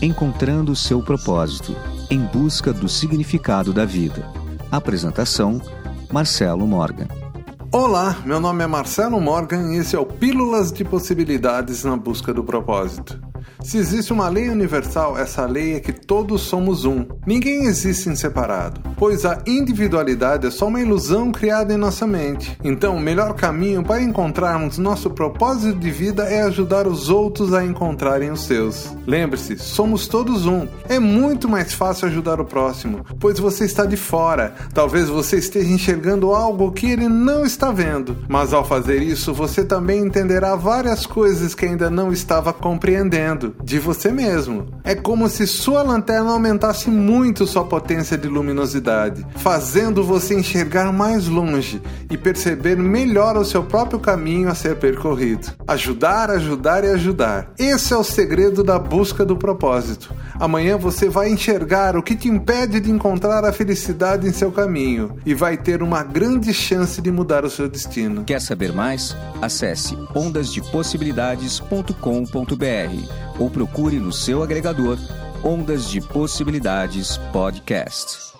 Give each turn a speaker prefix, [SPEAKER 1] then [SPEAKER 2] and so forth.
[SPEAKER 1] Encontrando seu propósito, em busca do significado da vida. Apresentação: Marcelo Morgan.
[SPEAKER 2] Olá, meu nome é Marcelo Morgan e esse é o Pílulas de Possibilidades na Busca do Propósito. Se existe uma lei universal, essa lei é que todos somos um. Ninguém existe em separado, pois a individualidade é só uma ilusão criada em nossa mente. Então, o melhor caminho para encontrarmos nosso propósito de vida é ajudar os outros a encontrarem os seus. Lembre-se, somos todos um. É muito mais fácil ajudar o próximo, pois você está de fora. Talvez você esteja enxergando algo que ele não está vendo, mas ao fazer isso, você também entenderá várias coisas que ainda não estava compreendendo de você mesmo. É como se sua lanterna aumentasse muito sua potência de luminosidade, fazendo você enxergar mais longe e perceber melhor o seu próprio caminho a ser percorrido. Ajudar, ajudar e ajudar. Esse é o segredo da busca do propósito. Amanhã você vai enxergar o que te impede de encontrar a felicidade em seu caminho e vai ter uma grande chance de mudar o seu destino.
[SPEAKER 1] Quer saber mais? Acesse ondasdepossibilidades.com.br ou procure no seu agregador Ondas de Possibilidades Podcast.